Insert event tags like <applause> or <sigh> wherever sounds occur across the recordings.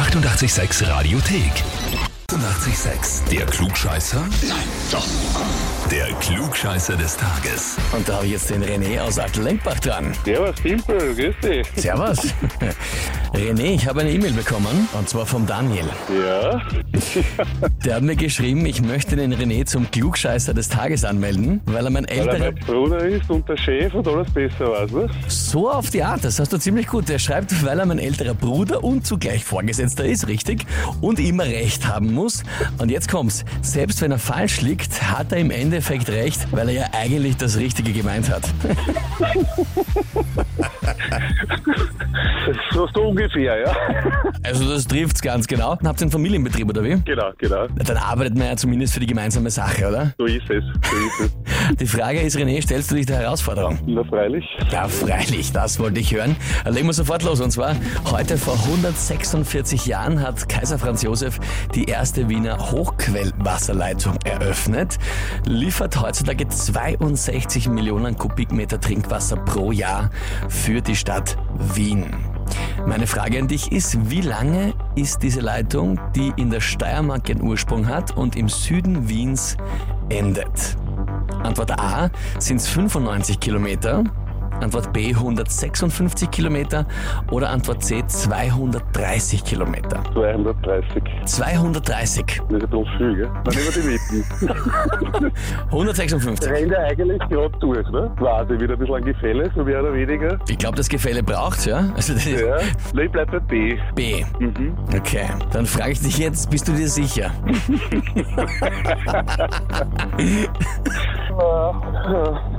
886 Radiothek. 886, der Klugscheißer? Nein, doch. Der Klugscheißer des Tages. Und da habe ich jetzt den René aus Altenlenkbach dran. Servus, Simpel, grüß dich. Servus. René, ich habe eine E-Mail bekommen, und zwar vom Daniel. Ja, <laughs> Der hat mir geschrieben, ich möchte den René zum Klugscheißer des Tages anmelden, weil er mein weil er älterer... mein Bruder ist und der Chef und alles besser weiß, ne? So auf die Art, das hast du ziemlich gut. Der schreibt, weil er mein älterer Bruder und zugleich Vorgesetzter ist, richtig, und immer recht haben muss. Und jetzt kommt's. Selbst wenn er falsch liegt, hat er im Endeffekt recht, weil er ja eigentlich das Richtige gemeint hat. <laughs> <laughs> So, so ungefähr, ja. Also das trifft's ganz genau. Habt ihr einen Familienbetrieb oder wie? Genau, genau. Dann arbeitet man ja zumindest für die gemeinsame Sache, oder? So ist es, so ist es. Die Frage ist, René, stellst du dich der Herausforderung? Na freilich. Ja, freilich, das wollte ich hören. Legen wir sofort los. Und zwar, heute vor 146 Jahren hat Kaiser Franz Josef die erste Wiener Hochquellwasserleitung eröffnet. Liefert heutzutage 62 Millionen Kubikmeter Trinkwasser pro Jahr für die Stadt Wien. Meine Frage an dich ist, wie lange ist diese Leitung, die in der Steiermark ihren Ursprung hat und im Süden Wiens endet? Antwort A sind es 95 Kilometer, Antwort B 156 Kilometer oder Antwort C 230 Kilometer. 230. 230, Das ist ja doch viel, gell? Dann nehmen wir die Mitten. 156. <laughs> Rennt ja eigentlich gerade durch, ne? Quasi wieder ein bisschen ein Gefälle, so mehr oder weniger. Ich glaube, das Gefälle braucht ja. Also das Ja. Na, ich bleib bei B. B. Mhm. Okay, dann frage ich dich jetzt, bist du dir sicher? <laughs> uh,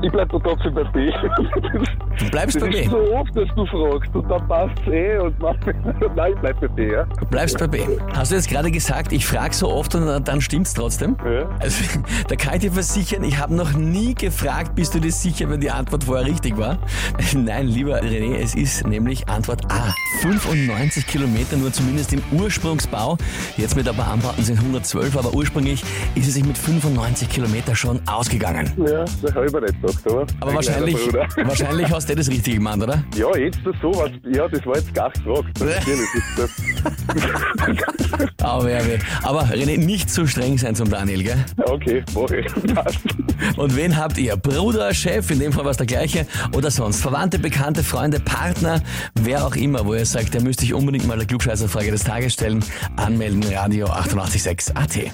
Ich bleib da trotzdem bei B. Du bleibst Das bei B. ist so oft, dass du fragst und dann passt's eh und man, <laughs> nein, ich bleib bei B, ja. Du bleibst bei B. Hast du jetzt gerade gesagt, ich frage so oft und dann stimmt's trotzdem? Ja. Also, <laughs> da kann ich dir versichern, ich habe noch nie gefragt, bist du dir sicher, wenn die Antwort vorher richtig war? <laughs> Nein, lieber René, es ist nämlich Antwort A. 95 Kilometer, nur zumindest im Ursprungsbau. Jetzt mit ein paar Anbauten sind 112, aber ursprünglich ist es sich mit 95 Kilometer schon ausgegangen. Ja, das habe ich mir nicht gedacht, aber. Aber Ein wahrscheinlich, <laughs> wahrscheinlich hast du das richtig gemeint, oder? Ja, jetzt das so, was, ja, das war jetzt gar gefragt. <laughs> Natürlich ist das. <laughs> Aber, aber René, nicht zu streng sein zum Daniel, gell? Okay, mach ich. Passt. Und wen habt ihr? Bruder, Chef, in dem Fall war es der gleiche, oder sonst? Verwandte, Bekannte, Freunde, Partner, wer auch immer, wo ihr sagt, der müsste ich unbedingt mal der Klugscheißerfrage des Tages stellen, anmelden, Radio 886 AT.